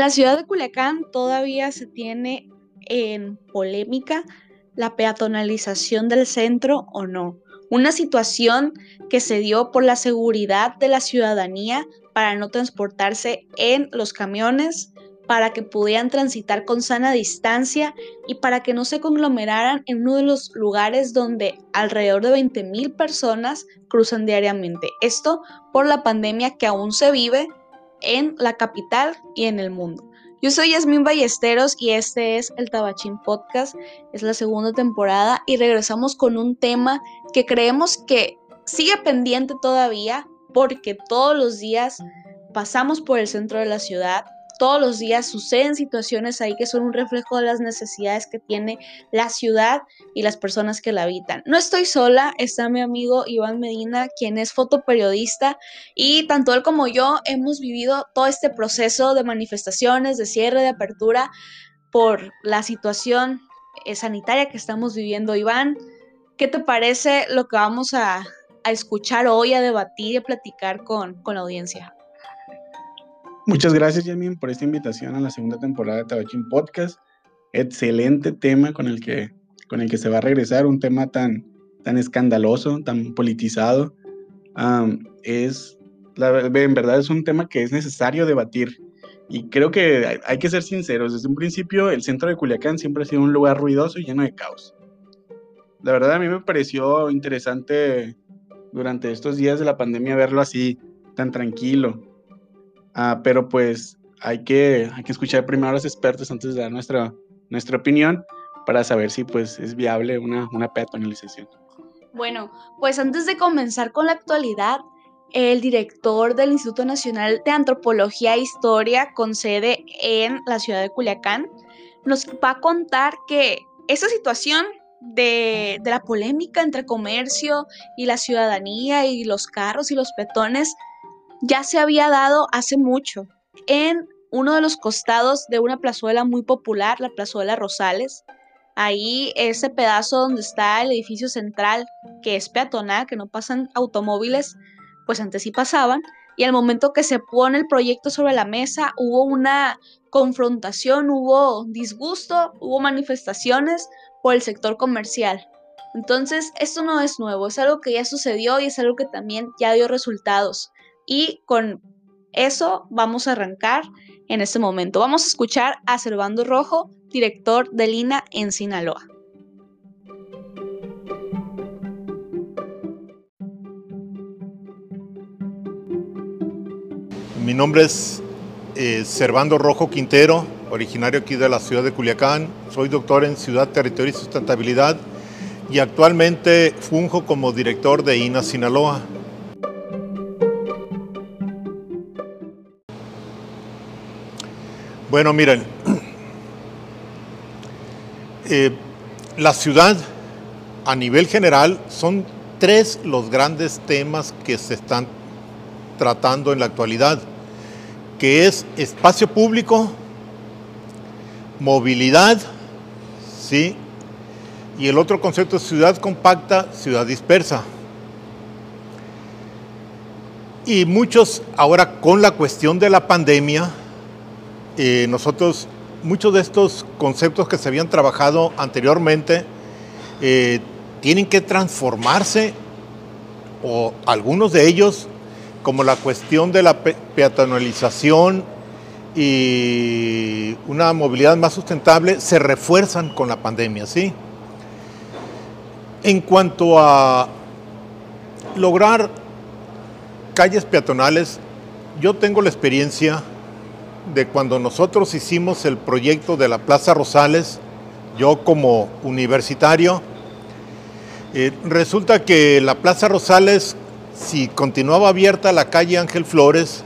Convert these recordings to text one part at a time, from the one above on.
En la ciudad de Culiacán todavía se tiene en polémica la peatonalización del centro o no. Una situación que se dio por la seguridad de la ciudadanía para no transportarse en los camiones, para que pudieran transitar con sana distancia y para que no se conglomeraran en uno de los lugares donde alrededor de 20.000 personas cruzan diariamente. Esto por la pandemia que aún se vive en la capital y en el mundo. Yo soy Yasmín Ballesteros y este es el Tabachín Podcast. Es la segunda temporada y regresamos con un tema que creemos que sigue pendiente todavía porque todos los días pasamos por el centro de la ciudad, todos los días suceden situaciones ahí que son un reflejo de las necesidades que tiene la ciudad y las personas que la habitan. No estoy sola, está mi amigo Iván Medina, quien es fotoperiodista y tanto él como yo hemos vivido todo este proceso de manifestaciones, de cierre, de apertura por la situación eh, sanitaria que estamos viviendo. Iván, ¿qué te parece lo que vamos a, escuchar hoy, a debatir y a platicar con, con la audiencia? Muchas gracias, Yamin, por esta invitación a la segunda temporada de Tabachín Podcast. Excelente tema con el que, con el que se va a regresar, un tema tan, tan escandaloso, tan politizado. es, en verdad, es un tema que es necesario debatir. Y creo que hay, hay que ser sinceros. Desde un principio, el centro de Culiacán siempre ha sido un lugar ruidoso y lleno de caos. La verdad, a mí me pareció interesante durante estos días de la pandemia verlo así, tan tranquilo Ah, pero pues hay que, hay que escuchar primero a los expertos antes de dar nuestra, nuestra opinión para saber si pues es viable una, una peatonalización. Bueno, pues antes de comenzar con la actualidad, el director del Instituto Nacional de Antropología e Historia con sede en la ciudad de Culiacán nos va a contar que esa situación de, de, la polémica entre comercio y la ciudadanía y los carros y los petones ya se había dado hace mucho en uno de los costados de una plazuela muy popular, la plazuela Rosales. Ahí ese pedazo donde está el edificio central, que es peatonal, que no pasan automóviles, pues antes sí pasaban. Y al momento que se pone el proyecto sobre la mesa, hubo una confrontación, hubo disgusto, hubo manifestaciones por el sector comercial. Entonces, esto no es nuevo, es algo que ya sucedió y es algo que también ya dio resultados. Y con eso vamos a arrancar en este momento. Vamos a escuchar a Servando Rojo, director de Lina en Sinaloa. Mi nombre es eh, Servando Rojo Quintero, originario aquí de la ciudad de Culiacán. Soy doctor en Ciudad, Territorio y Sustentabilidad y actualmente funjo como director de INA Sinaloa. Bueno, miren, eh, la ciudad a nivel general son tres los grandes temas que se están tratando en la actualidad, que es espacio público, movilidad, ¿sí? Y el otro concepto es ciudad compacta, ciudad dispersa. Y muchos ahora con la cuestión de la pandemia, eh, nosotros, muchos de estos conceptos que se habían trabajado anteriormente eh, tienen que transformarse, o algunos de ellos, como la cuestión de la peatonalización y una movilidad más sustentable, se refuerzan con la pandemia, ¿sí? En cuanto a lograr calles peatonales, yo tengo la experiencia de cuando nosotros hicimos el proyecto de la Plaza Rosales, yo como universitario, eh, resulta que la Plaza Rosales, si continuaba abierta la calle Ángel Flores,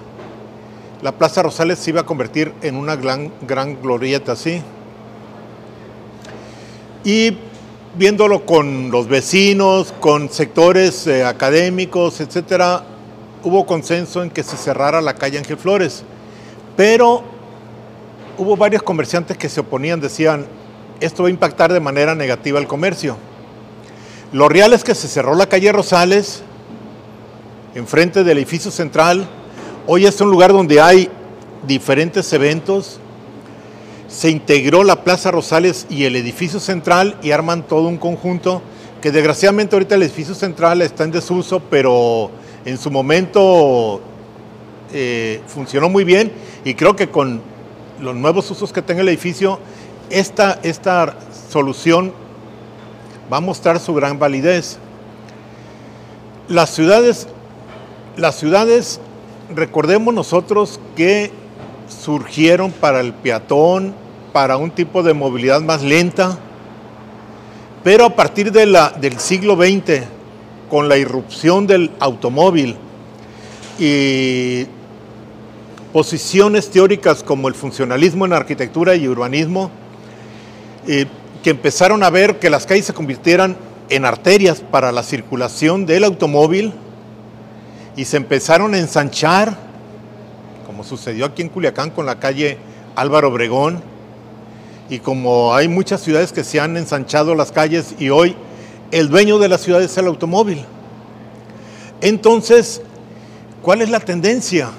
la Plaza Rosales se iba a convertir en una gran, glorieta así. Y viéndolo con los vecinos, con sectores eh, académicos, etcétera, hubo consenso en que se cerrara la calle Ángel Flores. Pero hubo varios comerciantes que se oponían, decían, esto va a impactar de manera negativa al comercio. Lo real es que se cerró la calle Rosales, enfrente del edificio central. Hoy es un lugar donde hay diferentes eventos, se integró la Plaza Rosales y el edificio central y arman todo un conjunto que desgraciadamente ahorita el edificio central está en desuso, pero en su momento eh, funcionó muy bien y creo que con los nuevos usos que tenga el edificio, esta, esta solución va a mostrar su gran validez. Las ciudades, las ciudades, recordemos nosotros que surgieron para el peatón, para un tipo de movilidad más lenta, pero a partir del siglo XX, con la irrupción del automóvil y posiciones teóricas como el funcionalismo en arquitectura y urbanismo, eh, que empezaron a ver que las calles se convirtieran en arterias para la circulación del automóvil y se empezaron a ensanchar, como sucedió aquí en Culiacán con la calle Álvaro Obregón, y como hay muchas ciudades que se han ensanchado las calles y hoy el dueño de la ciudad es el automóvil. Entonces, ¿cuál es la tendencia?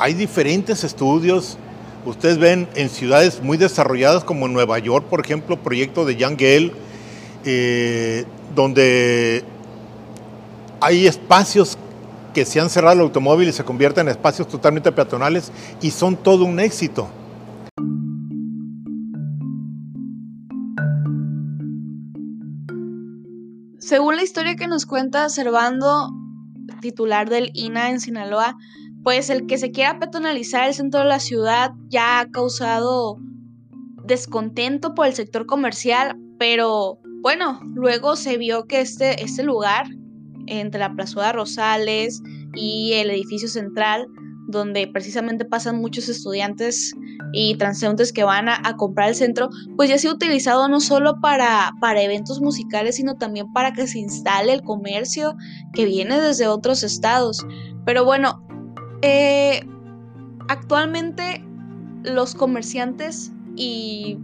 Hay diferentes estudios. Ustedes ven en ciudades muy desarrolladas como Nueva York, por ejemplo, proyecto de Jan Gale, eh, donde hay espacios que se han cerrado el automóvil y se convierten en espacios totalmente peatonales y son todo un éxito. Según la historia que nos cuenta Servando, titular del INA en Sinaloa, pues el que se quiera peatonalizar el centro de la ciudad ya ha causado descontento por el sector comercial, pero bueno, luego se vio que este, este lugar, entre la Plazuela Rosales y el edificio central, donde precisamente pasan muchos estudiantes y transeúntes que van a, comprar el centro, pues ya se ha utilizado no solo para, para eventos musicales, sino también para que se instale el comercio que viene desde otros estados. Pero bueno, eh, actualmente los comerciantes y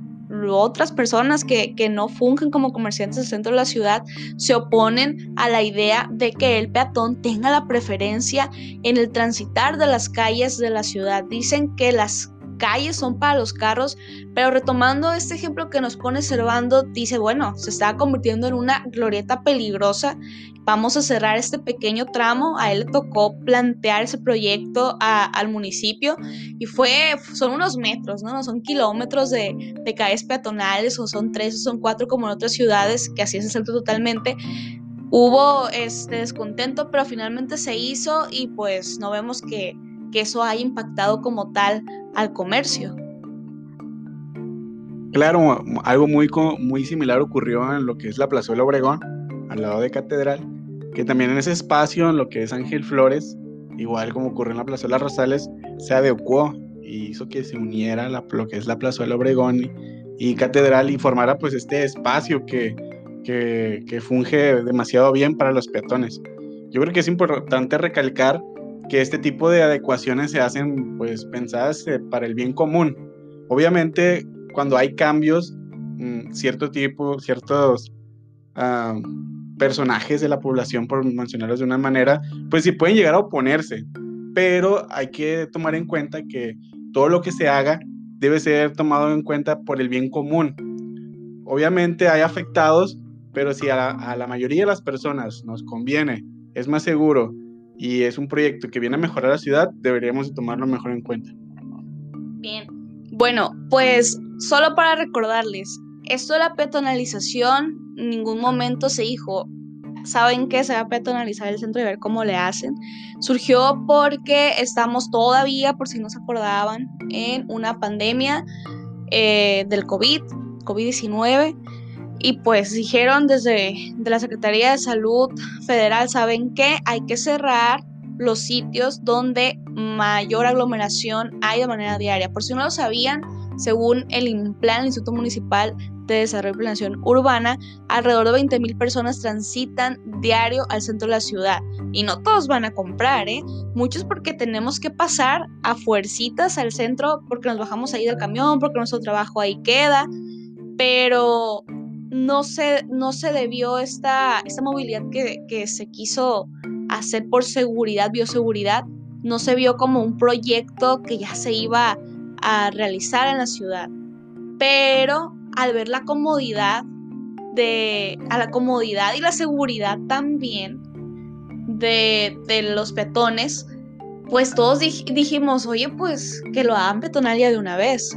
otras personas que, que, no fungen como comerciantes del centro de la ciudad se oponen a la idea de que el peatón tenga la preferencia en el transitar de las calles de la ciudad. Dicen que las calles son para los carros, pero retomando este ejemplo que nos pone Servando, dice, bueno, se está convirtiendo en una glorieta peligrosa, vamos a cerrar este pequeño tramo, a él le tocó plantear ese proyecto al municipio y fue, son unos metros, ¿no? Son kilómetros de, de calles peatonales, o son tres o son cuatro como en otras ciudades, que así es el totalmente, hubo este descontento, pero finalmente se hizo y pues no vemos que, que eso haya impactado como tal al comercio. Claro, algo muy, muy similar ocurrió en lo que es la Plazuela Obregón, al lado de Catedral, que también en ese espacio, en lo que es Ángel Flores, igual como ocurrió en la Plazuela Rosales, se adecuó y hizo que se uniera la, lo que es la Plazuela Obregón y, Catedral y formara pues este espacio que, que, que funge demasiado bien para los peatones. Yo creo que es importante recalcar que este tipo de adecuaciones se hacen pues pensadas eh, para el bien común. Obviamente cuando hay cambios, mm, cierto tipo, ciertos ah, personajes de la población, por mencionarlos de una manera, pues sí pueden llegar a oponerse, pero hay que tomar en cuenta que todo lo que se haga debe ser tomado en cuenta por el bien común. Obviamente hay afectados, pero si a a la mayoría de las personas nos conviene, es más seguro y es un proyecto que viene a mejorar la ciudad, deberíamos tomarlo mejor en cuenta. Bien, bueno, pues solo para recordarles, esto de la peatonalización, en ningún momento se dijo, ¿saben qué? Se va a peatonalizar el centro y ver cómo le hacen. Surgió porque estamos todavía, por si no se acordaban, en una pandemia eh, del COVID, COVID-19 y pues dijeron desde de la Secretaría de Salud Federal, ¿saben qué? Hay que cerrar los sitios donde mayor aglomeración hay de manera diaria. Por si no lo sabían, según el INPLAN, el Instituto Municipal de Desarrollo y Planeación Urbana, alrededor de 20.000 personas transitan diario al centro de la ciudad. Y no todos van a comprar, ¿eh? Muchos porque tenemos que pasar a fuercitas al centro porque nos bajamos ahí del camión, porque nuestro trabajo ahí queda. Pero no se, no se debió esta, esta movilidad que, se quiso hacer por seguridad, bioseguridad, no se vio como un proyecto que ya se iba a realizar en la ciudad. Pero al ver la comodidad de, a la comodidad y la seguridad también de, los peatones, pues todos dijimos, oye, pues que lo hagan peatonal ya de una vez.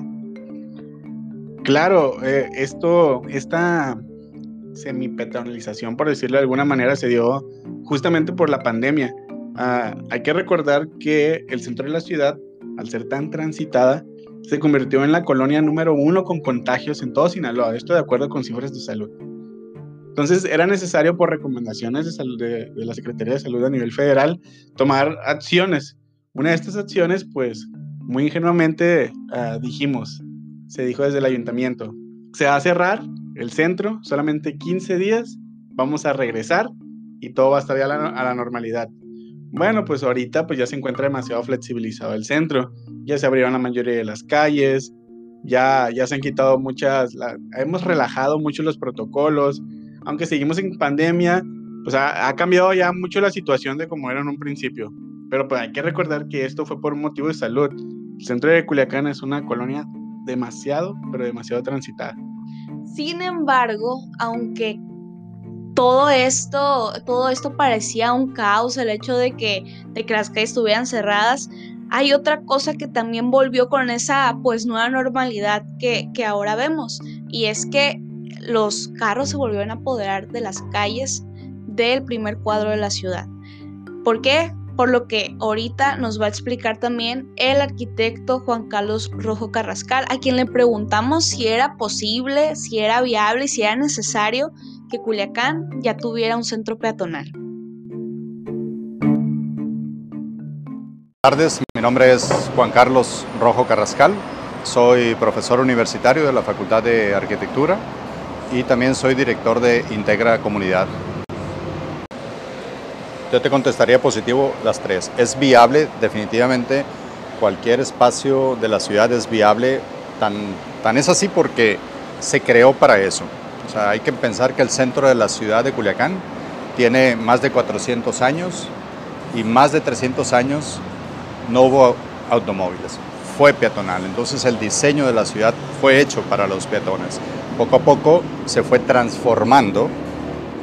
Claro, eh, esto, esta semi-peatonalización, por decirlo de alguna manera, se dio justamente por la pandemia. Ah, hay que recordar que el centro de la ciudad, al ser tan transitada, se convirtió en la colonia número uno con contagios en todo Sinaloa, esto de acuerdo con cifras de salud. Entonces era necesario por recomendaciones de, la Secretaría de Salud a nivel federal tomar acciones. Una de estas acciones, pues muy ingenuamente uh, dijimos, se dijo desde el ayuntamiento, se va a cerrar el centro solamente 15 días, vamos a regresar y todo va a estar ya a la, normalidad. Bueno, pues ahorita pues ya se encuentra demasiado flexibilizado el centro ya se abrieron la mayoría de las calles, ya, ya se han quitado muchas, hemos relajado mucho los protocolos, aunque seguimos en pandemia, pues ha, cambiado ya mucho la situación de como era en un principio. Pero pues hay que recordar que esto fue por un motivo de salud. El centro de Culiacán es una colonia demasiado, pero demasiado transitada. Sin embargo, aunque todo esto, todo esto parecía un caos, el hecho de que, de que las calles estuvieran cerradas, hay otra cosa que también volvió con esa pues nueva normalidad que, ahora vemos y es que los carros se volvieron a apoderar de las calles del primer cuadro de la ciudad. ¿Por qué? Por lo que ahorita nos va a explicar también el arquitecto Juan Carlos Rojo Carrascal, a quien le preguntamos si era posible, si era viable y si era necesario que Culiacán ya tuviera un centro peatonal. Buenas tardes, mi nombre es Juan Carlos Rojo Carrascal, soy profesor universitario de la Facultad de Arquitectura y también soy director de Integra Comunidad. Yo te contestaría positivo las tres. Es viable, definitivamente, cualquier espacio de la ciudad es viable, tan, tan es así porque se creó para eso. O sea, hay que pensar que el centro de la ciudad de Culiacán tiene más de 400 años y más de 300 años no hubo automóviles, fue peatonal. Entonces el diseño de la ciudad fue hecho para los peatones. Poco a poco se fue transformando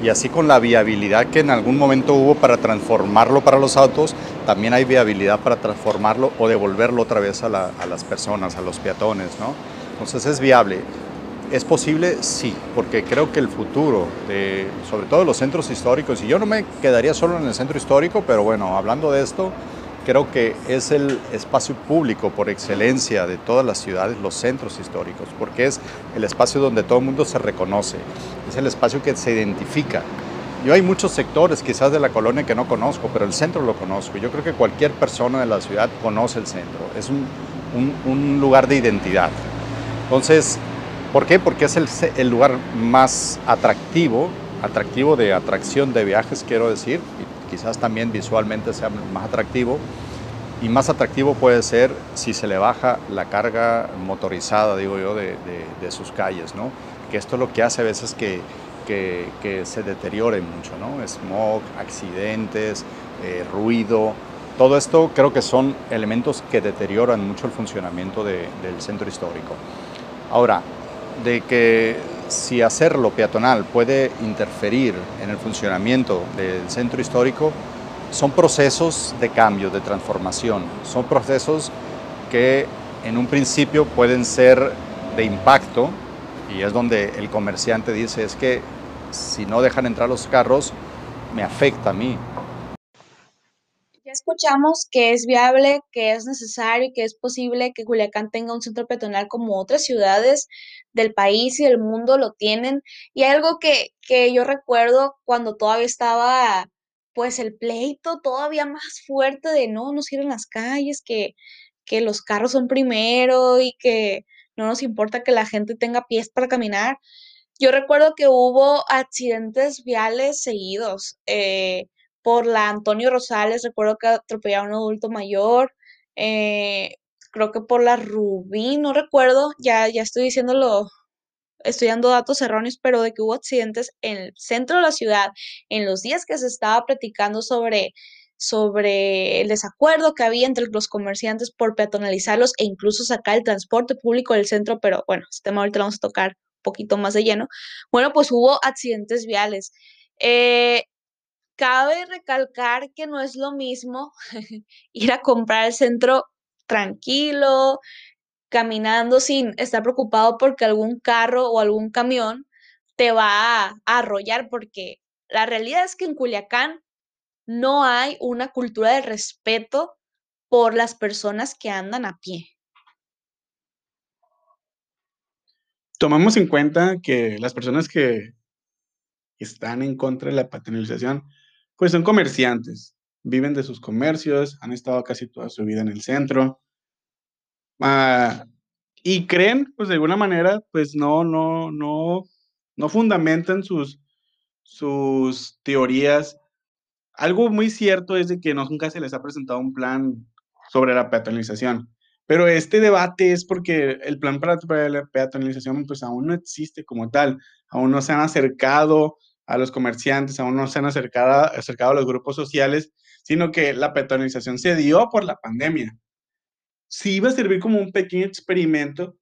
y así con la viabilidad que en algún momento hubo para transformarlo para los autos, también hay viabilidad para transformarlo o devolverlo otra vez a, las personas, a los peatones, ¿no? Entonces es viable. ¿Es posible? Sí, porque creo que el futuro, de, sobre todo los centros históricos, y yo no me quedaría solo en el centro histórico, pero bueno, hablando de esto, creo que es el espacio público por excelencia de todas las ciudades, los centros históricos, porque es el espacio donde todo el mundo se reconoce, es el espacio que se identifica. Yo hay muchos sectores quizás de la colonia que no conozco, pero el centro lo conozco. Yo creo que cualquier persona de la ciudad conoce el centro, es un, un, lugar de identidad. Entonces, ¿por qué? Porque es el, el lugar más atractivo, atractivo de atracción de viajes, quiero decir, quizás también visualmente sea más atractivo. Y más atractivo puede ser si se le baja la carga motorizada, digo yo, de, sus calles, ¿no? Que esto es lo que hace a veces que, que, se deteriore mucho, ¿no? Smog, accidentes, eh, ruido. Todo esto creo que son elementos que deterioran mucho el funcionamiento del centro histórico. Ahora, de que si hacerlo peatonal puede interferir en el funcionamiento del centro histórico, son procesos de cambio, de transformación, son procesos que en un principio pueden ser de impacto y es donde el comerciante dice es que si no dejan entrar los carros, me afecta a mí, escuchamos que es viable, que es necesario y que es posible que Culiacán tenga un centro peatonal como otras ciudades del país y del mundo lo tienen. Y algo que, que yo recuerdo cuando todavía estaba pues el pleito todavía más fuerte de no nos sirven las calles, que, que los carros son primero y que no nos importa que la gente tenga pies para caminar. Yo recuerdo que hubo accidentes viales seguidos. Eh, por la Antonio Rosales, recuerdo que atropellaron a un adulto mayor, eh, creo que por la Rubí, no recuerdo, ya, ya estoy diciéndolo, estudiando datos erróneos, pero de que hubo accidentes en el centro de la ciudad, en los días que se estaba platicando sobre sobre el desacuerdo que había entre los comerciantes por peatonalizarlos e incluso sacar el transporte público del centro, pero bueno, este tema ahorita lo vamos a tocar un poquito más de lleno. Bueno, pues hubo accidentes viales. Eh, cabe recalcar que no es lo mismo ir a comprar el centro tranquilo, caminando sin estar preocupado porque algún carro o algún camión te va a, arrollar, porque la realidad es que en Culiacán no hay una cultura de respeto por las personas que andan a pie. Tomamos en cuenta que las personas que están en contra de la paternalización, pues son comerciantes, viven de sus comercios, han estado casi toda su vida en el centro, ah, y creen, pues de alguna manera, pues no, no, no, no fundamentan sus, sus teorías. Algo muy cierto es de que nunca se les ha presentado un plan sobre la peatonalización. Pero este debate es porque el plan para, la peatonalización pues aún no existe como tal, aún no se han acercado a los comerciantes, aún no se han acercado, a los grupos sociales, sino que la peatonalización se dio por la pandemia. Sí iba a servir como un pequeño experimento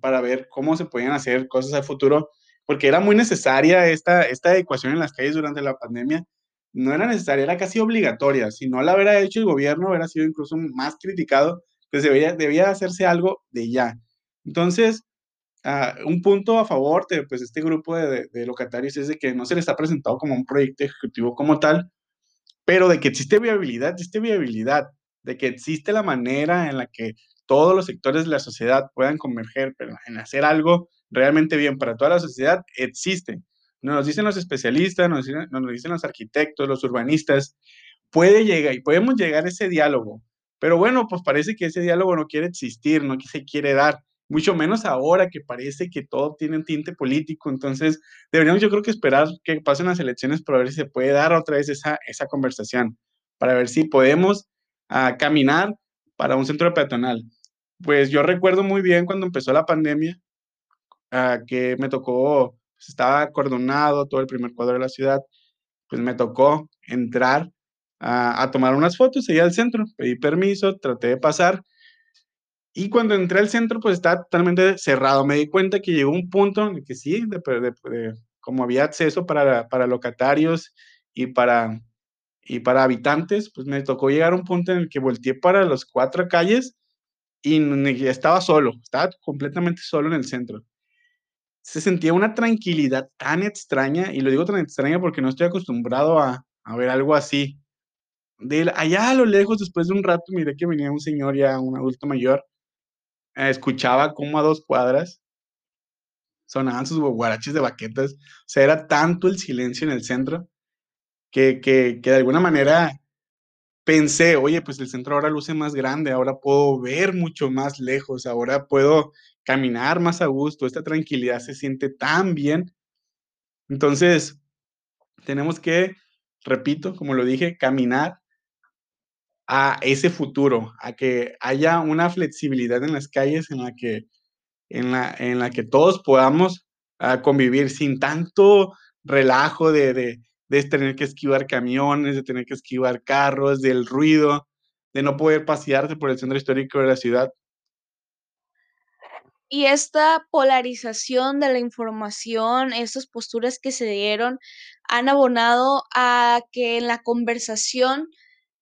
para ver cómo se podían hacer cosas al futuro, porque era muy necesaria esta, esta ecuación en las calles durante la pandemia. No era necesaria, era casi obligatoria. Si no la hubiera hecho el gobierno, hubiera sido incluso más criticado, pues debía, debía hacerse algo de ya. Entonces, uh, un punto a favor de pues, este grupo de, de, locatarios es de que no se les ha presentado como un proyecto ejecutivo como tal, pero de que existe viabilidad, existe viabilidad, de que existe la manera en la que todos los sectores de la sociedad puedan converger, pero en hacer algo realmente bien para toda la sociedad, existe. Nos dicen los especialistas, nos dicen, nos dicen los arquitectos, los urbanistas, puede llegar y podemos llegar a ese diálogo. Pero bueno, pues parece que ese diálogo no quiere existir, no se quiere dar, mucho menos ahora que parece que todo tiene un tinte político. Entonces, deberíamos yo creo que esperar que pasen las elecciones para ver si se puede dar otra vez esa, esa conversación, para ver si podemos uh, caminar para un centro peatonal. Pues yo recuerdo muy bien cuando empezó la pandemia, que me tocó, pues, estaba acordonado todo el primer cuadro de la ciudad, pues me tocó entrar a, a tomar unas fotos ahí al centro, pedí permiso, traté de pasar, y cuando entré al centro, pues estaba totalmente cerrado. Me di cuenta que llegó un punto en el que sí, de, de, de, como había acceso para, para locatarios y para, y para habitantes, pues me tocó llegar a un punto en el que volteé para las cuatro calles y estaba solo, estaba completamente solo en el centro se sentía una tranquilidad tan extraña, y lo digo tan extraña porque no estoy acostumbrado a, a ver algo así. De allá a lo lejos, después de un rato, miré que venía un señor ya, un adulto mayor, escuchaba como a dos cuadras sonaban sus guaraches de baquetas, o sea, era tanto el silencio en el centro que, que, que de alguna manera pensé, oye, pues el centro ahora luce más grande, ahora puedo ver mucho más lejos, ahora puedo caminar más a gusto, esta tranquilidad se siente tan bien. Entonces, tenemos que, repito, como lo dije, caminar a ese futuro, a que haya una flexibilidad en las calles en la que, en la, en la que todos podamos uh, convivir sin tanto relajo de, de, de tener que esquivar camiones, de tener que esquivar carros, del ruido, de no poder pasearse por el centro histórico de la ciudad. Y esta polarización de la información, estas posturas que se dieron, han abonado a que en la conversación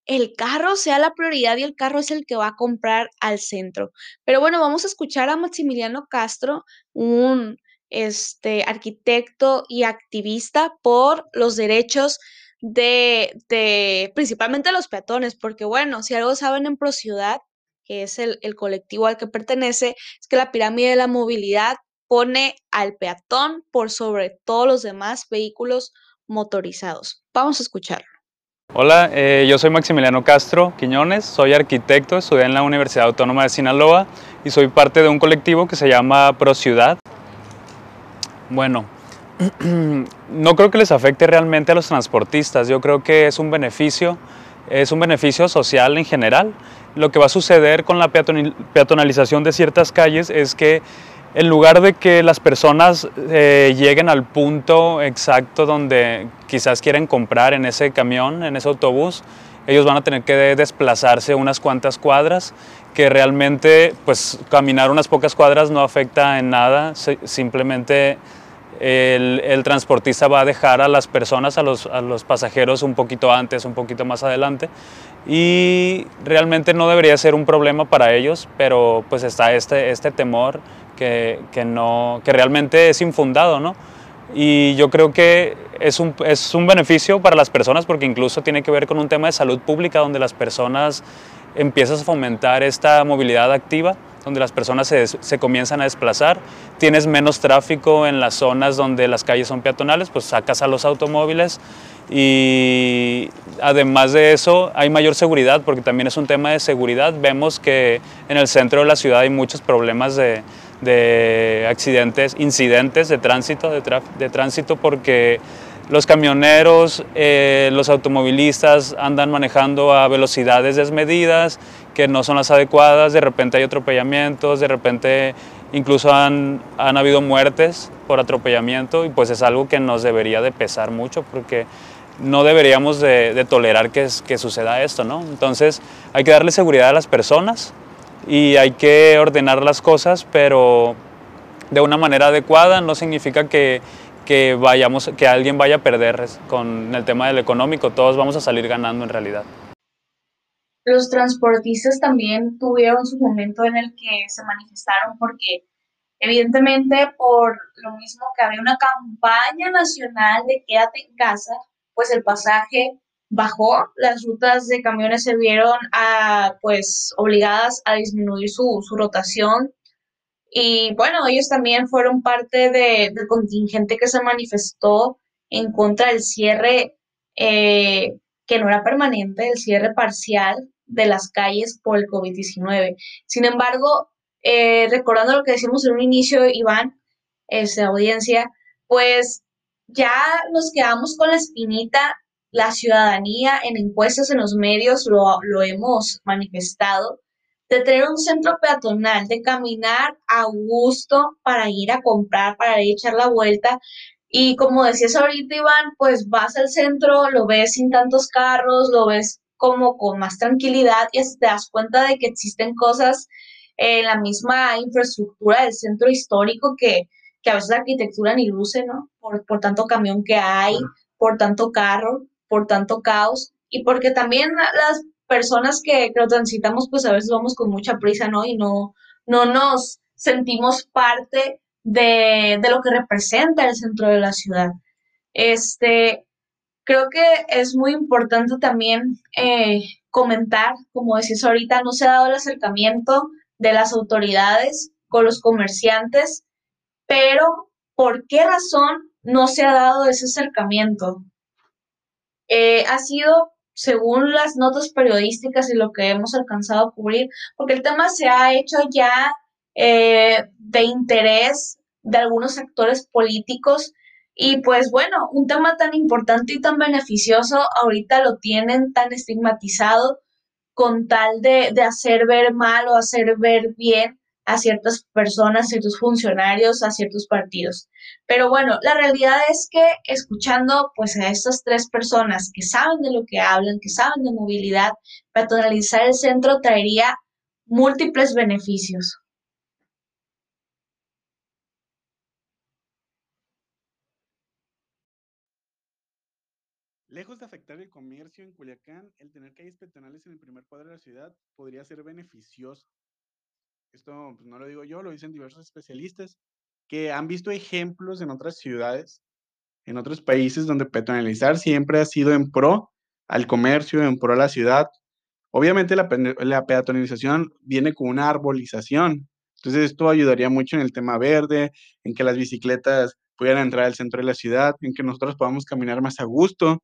el carro sea la prioridad y el carro es el que va a comprar al centro. Pero bueno, vamos a escuchar a Maximiliano Castro, un este, arquitecto y activista por los derechos de, de principalmente los peatones, porque bueno, si algo saben en ProCiudad, que es el, el colectivo al que pertenece, es que la pirámide de la movilidad pone al peatón por sobre todos los demás vehículos motorizados. Vamos a escucharlo. Hola, eh, yo soy Maximiliano Castro Quiñones, soy arquitecto, estudié en la Universidad Autónoma de Sinaloa y soy parte de un colectivo que se llama ProCiudad. Bueno, no creo que les afecte realmente a los transportistas, yo creo que es un beneficio, es un beneficio social en general. Lo que va a suceder con la peatonalización de ciertas calles es que en lugar de que las personas eh, lleguen al punto exacto donde quizás quieren comprar en ese camión, en ese autobús, ellos van a tener que desplazarse unas cuantas cuadras, que realmente pues caminar unas pocas cuadras no afecta en nada, simplemente el, transportista va a dejar a las personas, a los, a los pasajeros un poquito antes, un poquito más adelante y realmente no debería ser un problema para ellos, pero pues está este, este temor que, que, no, que realmente es infundado, ¿no? Y yo creo que es un, es un beneficio para las personas porque incluso tiene que ver con un tema de salud pública donde las personas empiezan a fomentar esta movilidad activa donde las personas se, se, comienzan a desplazar, tienes menos tráfico en las zonas donde las calles son peatonales, pues sacas a los automóviles y además de eso hay mayor seguridad porque también es un tema de seguridad. Vemos que en el centro de la ciudad hay muchos problemas de, de accidentes, incidentes de tránsito, de, tránsito porque los camioneros, eh, los automovilistas andan manejando a velocidades desmedidas que no son las adecuadas, de repente hay atropellamientos, de repente incluso han, han habido muertes por atropellamiento y pues es algo que nos debería de pesar mucho porque no deberíamos de, tolerar que, que, suceda esto, ¿no? Entonces hay que darle seguridad a las personas y hay que ordenar las cosas, pero de una manera adecuada no significa que, que, vayamos, que alguien vaya a perder con el tema del económico, todos vamos a salir ganando en realidad. Los transportistas también tuvieron su momento en el que se manifestaron porque evidentemente por lo mismo que había una campaña nacional de quédate en casa, pues el pasaje bajó, las rutas de camiones se vieron a, pues obligadas a disminuir su, su rotación y bueno, ellos también fueron parte de, del contingente que se manifestó en contra del cierre eh, que no era permanente, el cierre parcial de las calles por el COVID-19. Sin embargo, eh, recordando lo que decimos en un inicio, Iván, esa audiencia, pues ya nos quedamos con la espinita, la ciudadanía en encuestas en los medios lo, lo hemos manifestado, de tener un centro peatonal, de caminar a gusto para ir a comprar, para ir a echar la vuelta. Y como decías ahorita, Iván, pues vas al centro, lo ves sin tantos carros, lo ves como con más tranquilidad y te das cuenta de que existen cosas en la misma infraestructura del centro histórico que, que a veces la arquitectura ni luce, ¿no? Por, por tanto camión que hay, por tanto carro, por tanto caos y porque también las personas que, transitamos, pues a veces vamos con mucha prisa, ¿no? Y no, no nos sentimos parte de, de lo que representa el centro de la ciudad. Este, creo que es muy importante también eh, comentar, como decís ahorita, no se ha dado el acercamiento de las autoridades con los comerciantes, pero ¿por qué razón no se ha dado ese acercamiento? Eh, ha sido según las notas periodísticas y lo que hemos alcanzado a cubrir, porque el tema se ha hecho ya eh, de interés de algunos actores políticos y pues bueno, un tema tan importante y tan beneficioso ahorita lo tienen tan estigmatizado con tal de, de hacer ver mal o hacer ver bien a ciertas personas, a ciertos funcionarios, a ciertos partidos. Pero bueno, la realidad es que escuchando pues a estas tres personas que saben de lo que hablan, que saben de movilidad, peatonalizar el centro traería múltiples beneficios. Lejos de afectar el comercio en Culiacán, el tener calles peatonales en el primer cuadro de la ciudad podría ser beneficioso, esto pues, no lo digo yo, lo dicen diversos especialistas, que han visto ejemplos en otras ciudades, en otros países donde peatonalizar siempre ha sido en pro al comercio, en pro a la ciudad. Obviamente la, la peatonalización viene con una arbolización, entonces esto ayudaría mucho en el tema verde, en que las bicicletas puedan entrar al centro de la ciudad, en que nosotros podamos caminar más a gusto,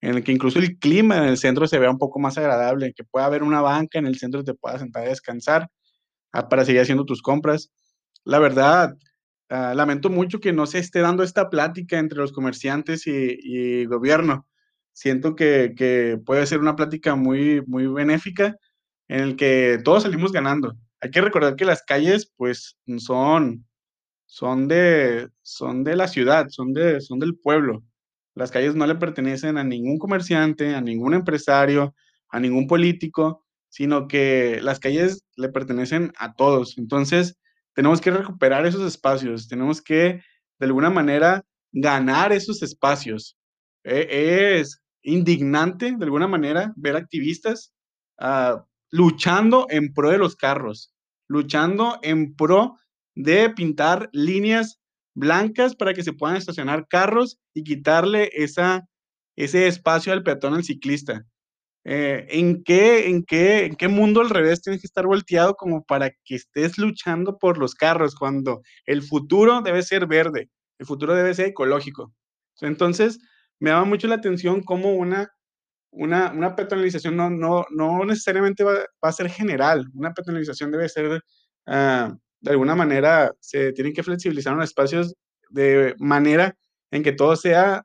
en que incluso el clima en el centro se vea un poco más agradable, en que pueda haber una banca en el centro te puedas sentar a descansar. Ah, para seguir haciendo tus compras. La verdad, ah, lamento mucho que no se esté dando esta plática entre los comerciantes y, gobierno. Siento que, puede ser una plática muy, muy benéfica en el que todos salimos ganando. Hay que recordar que las calles, pues, son, son, de, son de la ciudad, son, de, son del pueblo. Las calles no le pertenecen a ningún comerciante, a ningún empresario, a ningún político, sino que las calles le pertenecen a todos. Entonces, tenemos que recuperar esos espacios, tenemos que, de alguna manera, ganar esos espacios. E, es indignante, de alguna manera, ver activistas ah, luchando en pro de los carros, luchando en pro de pintar líneas blancas para que se puedan estacionar carros y quitarle ese espacio al peatón al ciclista. Eh, ¿en, qué, en, qué, ¿En qué mundo al revés tienes que estar volteado como para que estés luchando por los carros cuando el futuro debe ser verde, el futuro debe ser ecológico? Entonces, me llama mucho la atención cómo una, una, una peatonalización no, no, no necesariamente va, a ser general, una peatonalización debe ser, uh, de alguna manera, se tienen que flexibilizar los espacios de manera en que todo sea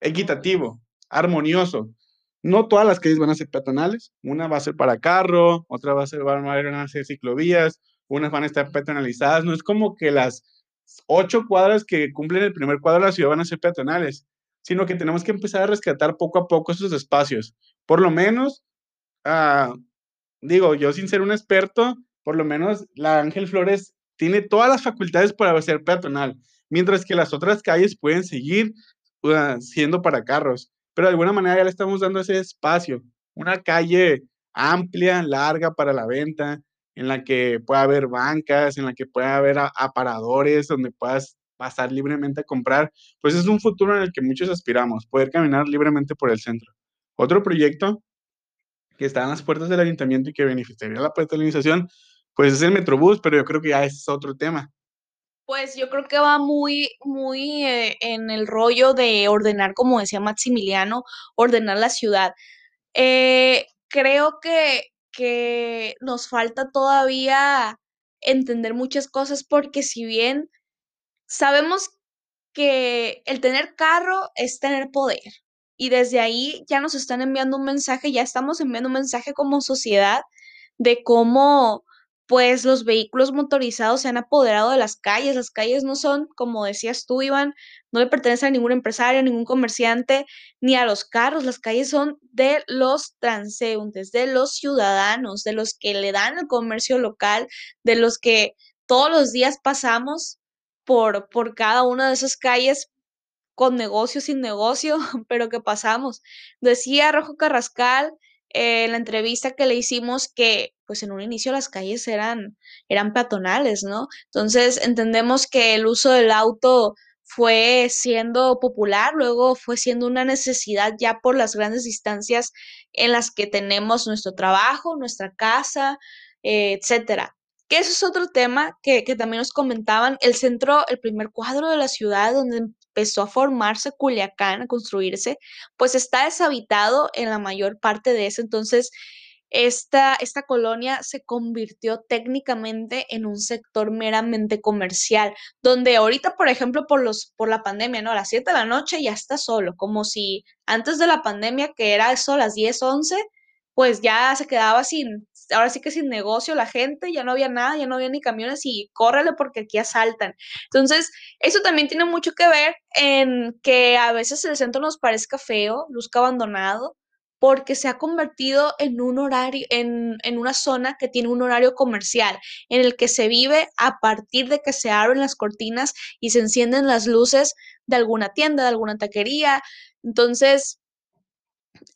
equitativo, armonioso. No todas las calles van a ser peatonales, una va a ser para carro, otra va a ser, van a ser ciclovías, unas van a estar peatonalizadas, no es como que las ocho cuadras que cumplen el primer cuadro de la ciudad van a ser peatonales, sino que tenemos que empezar a rescatar poco a poco esos espacios. Por lo menos, ah, digo, yo sin ser un experto, por lo menos la Ángel Flores tiene todas las facultades para ser peatonal, mientras que las otras calles pueden seguir uh, siendo para carros pero de alguna manera ya le estamos dando ese espacio, una calle amplia, larga para la venta, en la que pueda haber bancas, en la que pueda haber aparadores, donde puedas pasar libremente a comprar, pues es un futuro en el que muchos aspiramos, poder caminar libremente por el centro. Otro proyecto que está en las puertas del ayuntamiento y que beneficiaría la peatonalización, pues es el Metrobús, pero yo creo que ya es otro tema. Pues yo creo que va muy, muy eh, en el rollo de ordenar, como decía Maximiliano, ordenar la ciudad. Eh, creo que, que nos falta todavía entender muchas cosas porque si bien sabemos que el tener carro es tener poder y desde ahí ya nos están enviando un mensaje, ya estamos enviando un mensaje como sociedad de cómo pues los vehículos motorizados se han apoderado de las calles. Las calles no son, como decías tú, Iván, no le pertenecen a ningún empresario, a ningún comerciante, ni a los carros. Las calles son de los transeúntes, de los ciudadanos, de los que le dan el comercio local, de los que todos los días pasamos por, por cada una de esas calles con negocio, sin negocio, pero que pasamos. Decía Rojo Carrascal en la entrevista que le hicimos que pues en un inicio las calles eran, eran peatonales, ¿no? Entonces entendemos que el uso del auto fue siendo popular, luego fue siendo una necesidad ya por las grandes distancias en las que tenemos nuestro trabajo, nuestra casa, eh, etcétera. Que eso es otro tema que, que también nos comentaban. El centro, el primer cuadro de la ciudad donde empezó a formarse Culiacán, a construirse, pues está deshabitado en la mayor parte de eso. Entonces, esta, esta colonia se convirtió técnicamente en un sector meramente comercial, donde ahorita, por ejemplo, por, los, por la pandemia, ¿no? A las 7 de la noche ya está solo, como si antes de la pandemia, que era eso las 10, 11, pues ya se quedaba sin, ahora sí que sin negocio la gente, ya no había nada, ya no había ni camiones y córrele porque aquí asaltan. Entonces, eso también tiene mucho que ver en que a veces el centro nos parezca feo, luzca abandonado, porque se ha convertido en un horario, en, una zona que tiene un horario comercial, en el que se vive a partir de que se abren las cortinas y se encienden las luces de alguna tienda, de alguna taquería. Entonces,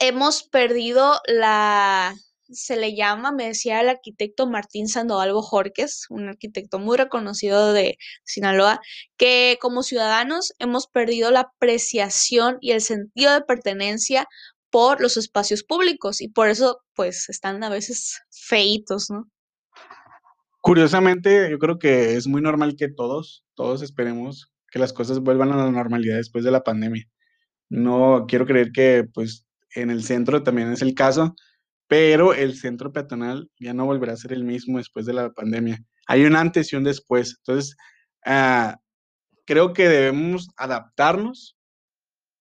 hemos perdido la, se le llama, me decía el arquitecto Martín Sandoval Jorques, un arquitecto muy reconocido de Sinaloa, que como ciudadanos hemos perdido la apreciación y el sentido de pertenencia por los espacios públicos y por eso pues están a veces feitos, ¿no? Curiosamente, yo creo que es muy normal que todos, todos esperemos que las cosas vuelvan a la normalidad después de la pandemia. No quiero creer que pues en el centro también es el caso, pero el centro peatonal ya no volverá a ser el mismo después de la pandemia. Hay un antes y un después. Entonces, ah, creo que debemos adaptarnos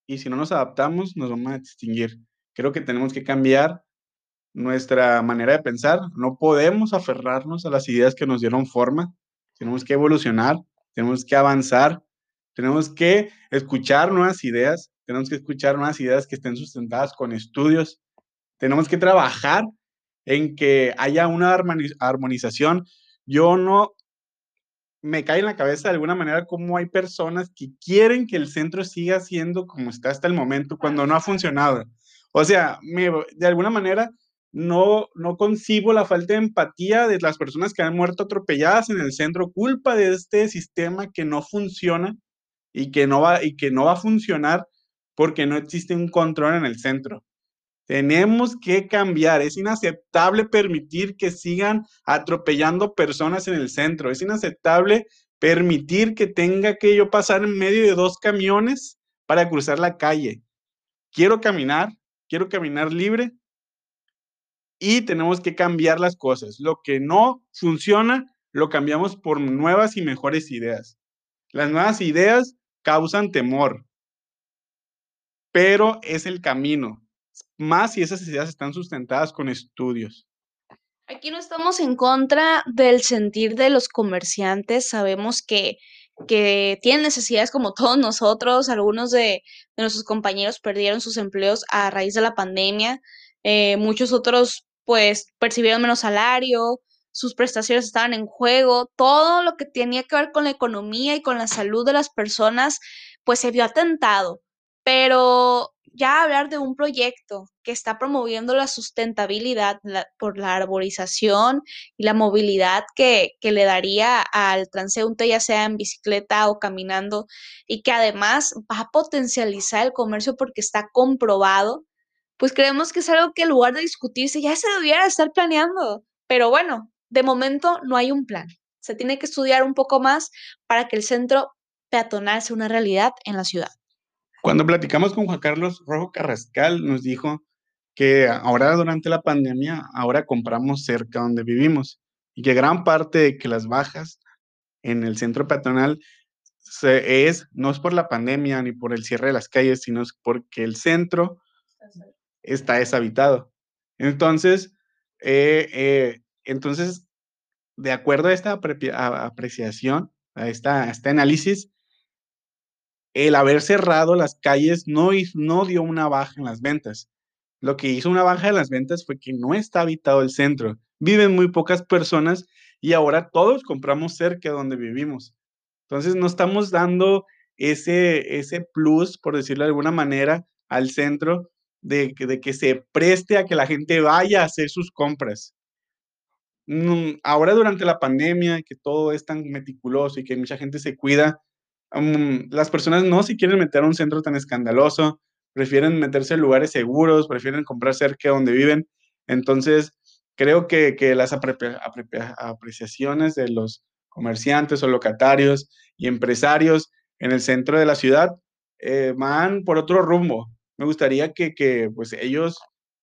y si no nos adaptamos, nos vamos a extinguir. Creo que tenemos que cambiar nuestra manera de pensar. No podemos aferrarnos a las ideas que nos dieron forma. Tenemos que evolucionar, tenemos que avanzar, tenemos que escuchar nuevas ideas, tenemos que escuchar nuevas ideas que estén sustentadas con estudios, Tenemos que trabajar en que haya una armonización. Yo no me cae en la cabeza de alguna manera cómo hay personas que quieren que el centro siga siendo como está hasta el momento cuando no ha funcionado. O sea, de alguna manera no, no concibo la falta de empatía de las personas que han muerto atropelladas en el centro, culpa de este sistema que no funciona y que no va, y que no va a funcionar porque no existe un control en el centro. Tenemos que cambiar. Es inaceptable permitir que sigan atropellando personas en el centro. Es inaceptable permitir que tenga que yo pasar en medio de dos camiones para cruzar la calle. Quiero caminar, quiero caminar libre y tenemos que cambiar las cosas. Lo que no funciona, lo cambiamos por nuevas y mejores ideas. Las nuevas ideas causan temor, pero es el camino más si esas ideas están sustentadas con estudios. Aquí no estamos en contra del sentir de los comerciantes, sabemos que, que tienen necesidades como todos nosotros, algunos de, nuestros compañeros perdieron sus empleos a raíz de la pandemia, eh, muchos otros pues percibieron menos salario, sus prestaciones estaban en juego, todo lo que tenía que ver con la economía y con la salud de las personas pues se vio atentado, pero ya hablar de un proyecto que está promoviendo la sustentabilidad por la arborización y la movilidad que, que, le daría al transeúnte, ya sea en bicicleta o caminando, y que además va a potencializar el comercio porque está comprobado, pues creemos que es algo que en lugar de discutirse ya se debiera estar planeando. Pero bueno, de momento no hay un plan. Se tiene que estudiar un poco más para que el centro peatonal sea una realidad en la ciudad. Cuando platicamos con Juan Carlos Rojo Carrascal, nos dijo que ahora durante la pandemia, ahora compramos cerca donde vivimos y que gran parte de que las bajas en el centro peatonal se, es, no es por la pandemia ni por el cierre de las calles, sino es porque el centro está deshabitado. Entonces, eh, eh, entonces, de acuerdo a esta apreciación, a, esta, a este análisis, el haber cerrado las calles no, no dio una baja en las ventas. Lo que hizo una baja en las ventas fue que no está habitado el centro. Viven muy pocas personas y ahora todos compramos cerca de donde vivimos. Entonces no estamos dando ese, ese plus, por decirlo de alguna manera, al centro de, de que se preste a que la gente vaya a hacer sus compras. Mm, ahora durante la pandemia, que todo es tan meticuloso y que mucha gente se cuida, las personas no se quieren meter a un centro tan escandaloso, prefieren meterse en lugares seguros, prefieren comprar cerca de donde viven. Entonces, creo que, que las apreciaciones de los comerciantes o locatarios y empresarios en el centro de la ciudad eh, van por otro rumbo. Me gustaría que, que, pues ellos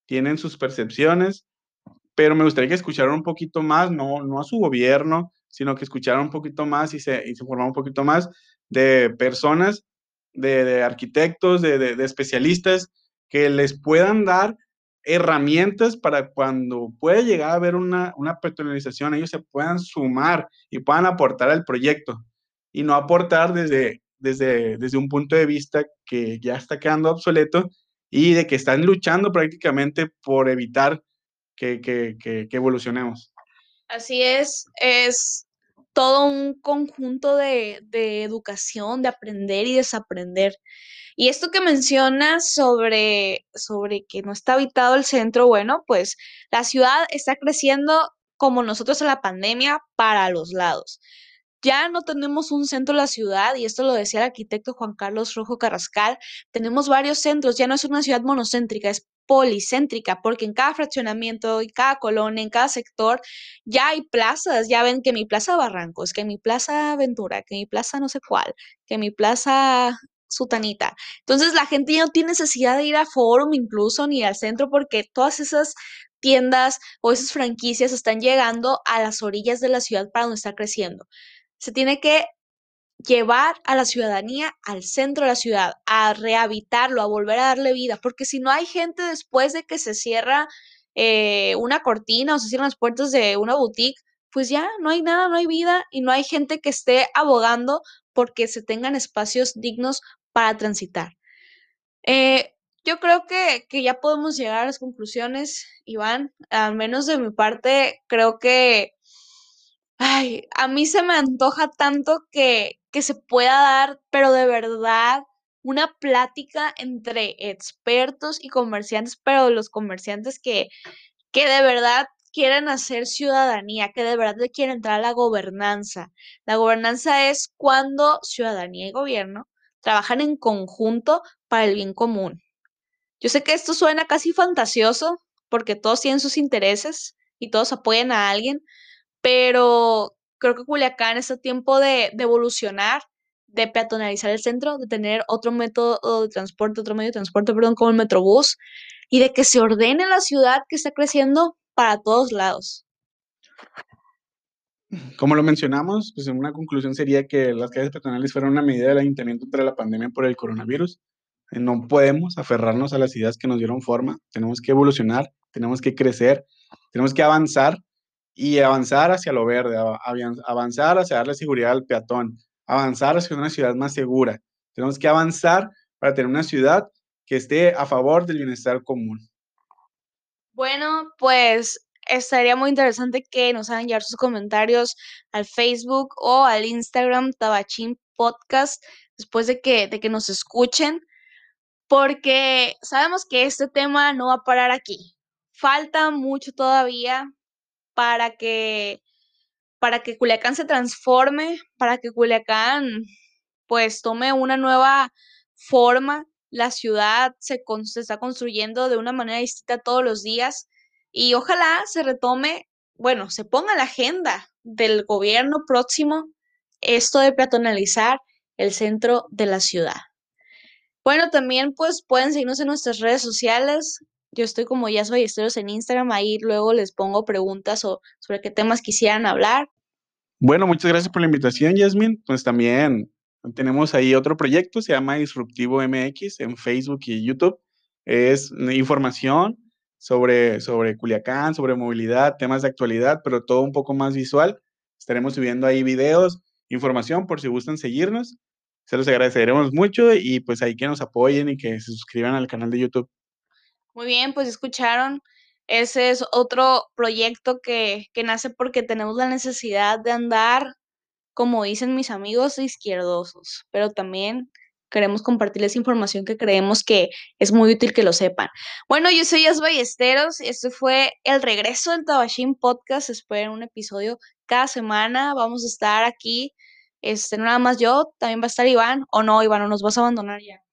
tienen sus percepciones, pero me gustaría que escucharan un poquito más, no, no a su gobierno, sino que escucharan un poquito más y se, y se formaran un poquito más de personas, de, arquitectos, de, especialistas que les puedan dar herramientas para cuando pueda llegar a haber una, una personalización, ellos se puedan sumar y puedan aportar al proyecto y no aportar desde, desde, desde un punto de vista que ya está quedando obsoleto y de que están luchando prácticamente por evitar que, que, que, que evolucionemos. Así es, es todo un conjunto de, educación, de aprender y desaprender. Y esto que mencionas sobre, sobre que no está habitado el centro, bueno, pues la ciudad está creciendo como nosotros en la pandemia para los lados. Ya no tenemos un centro en la ciudad, y esto lo decía el arquitecto Juan Carlos Rojo Carrascal, tenemos varios centros, ya no es una ciudad monocéntrica, es policéntrica, porque en cada fraccionamiento, en cada colonia, en cada sector, ya hay plazas, ya ven que mi plaza Barrancos, que mi plaza Aventura, que mi plaza no sé cuál, que mi plaza Sutanita. Entonces la gente ya no tiene necesidad de ir a Forum incluso ni al centro porque todas esas tiendas o esas franquicias están llegando a las orillas de la ciudad para donde está creciendo. Se tiene que llevar a la ciudadanía al centro de la ciudad, a rehabilitarlo, a volver a darle vida, porque si no hay gente después de que se cierra eh, una cortina o se cierran las puertas de una boutique, pues ya no hay nada, no hay vida y no hay gente que esté abogando porque se tengan espacios dignos para transitar. Eh, yo creo que, que ya podemos llegar a las conclusiones, Iván. Al menos de mi parte, creo que, ay, a mí se me antoja tanto que, que se pueda dar, pero de verdad, una plática entre expertos y comerciantes, pero los comerciantes que, que de verdad quieren hacer ciudadanía, que de verdad le quieren entrar a la gobernanza. La gobernanza es cuando ciudadanía y gobierno trabajan en conjunto para el bien común. Yo sé que esto suena casi fantasioso porque todos tienen sus intereses y todos apoyan a alguien, pero creo que Culiacán está a tiempo de, evolucionar, de peatonalizar el centro, de tener otro método de transporte, otro medio de transporte, perdón, como el Metrobús, y de que se ordene la ciudad que está creciendo para todos lados. Como lo mencionamos, pues una conclusión sería que las calles peatonales fueron una medida del ayuntamiento entre la pandemia por el coronavirus. Eh, No podemos aferrarnos a las ideas que nos dieron forma, tenemos que evolucionar, tenemos que crecer, tenemos que avanzar y avanzar hacia lo verde, avanzar hacia darle seguridad al peatón, avanzar hacia una ciudad más segura. Tenemos que avanzar para tener una ciudad que esté a favor del bienestar común. Bueno, pues estaría muy interesante que nos hagan llegar sus comentarios al Facebook o al Instagram Tabachín Podcast después de que, de que nos escuchen, porque sabemos que este tema no va a parar aquí. Falta mucho todavía para que, para que Culiacán se transforme, para que Culiacán pues tome una nueva forma. La ciudad se, con- se está construyendo de una manera distinta todos los días y ojalá se retome, bueno, se ponga en la agenda del gobierno próximo esto de peatonalizar el centro de la ciudad. Bueno, también pues pueden seguirnos en nuestras redes sociales. Yo estoy como ya soy Esteros en Instagram, ahí luego les pongo preguntas o sobre qué temas quisieran hablar. Bueno, muchas gracias por la invitación, Yasmin. Pues también tenemos ahí otro proyecto, se llama Disruptivo MX en Facebook y YouTube. Es información sobre, sobre Culiacán, sobre movilidad, temas de actualidad, pero todo un poco más visual. Estaremos subiendo ahí videos, información por si gustan seguirnos. Se los agradeceremos mucho y pues ahí que nos apoyen y que se suscriban al canal de YouTube. Muy bien, pues escucharon. Ese es otro proyecto que, que nace porque tenemos la necesidad de andar, como dicen mis amigos, izquierdosos, pero también queremos compartirles información que creemos que es muy útil que lo sepan. Bueno, yo soy Yas Ballesteros, este fue el regreso del Tabachín Podcast, esperen un episodio cada semana, vamos a estar aquí, este, nada más yo, también va a estar Iván, o no, Iván, o nos vas a abandonar ya.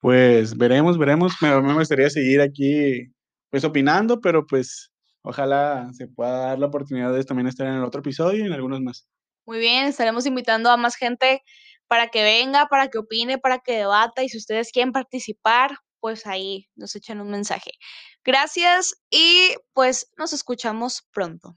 Pues veremos, veremos. Me, me gustaría seguir aquí, pues opinando, pero pues ojalá se pueda dar la oportunidad de también estar en el otro episodio y en algunos más. Muy bien, estaremos invitando a más gente para que venga, para que opine, para que debata y si ustedes quieren participar, pues ahí nos echan un mensaje. Gracias y pues nos escuchamos pronto.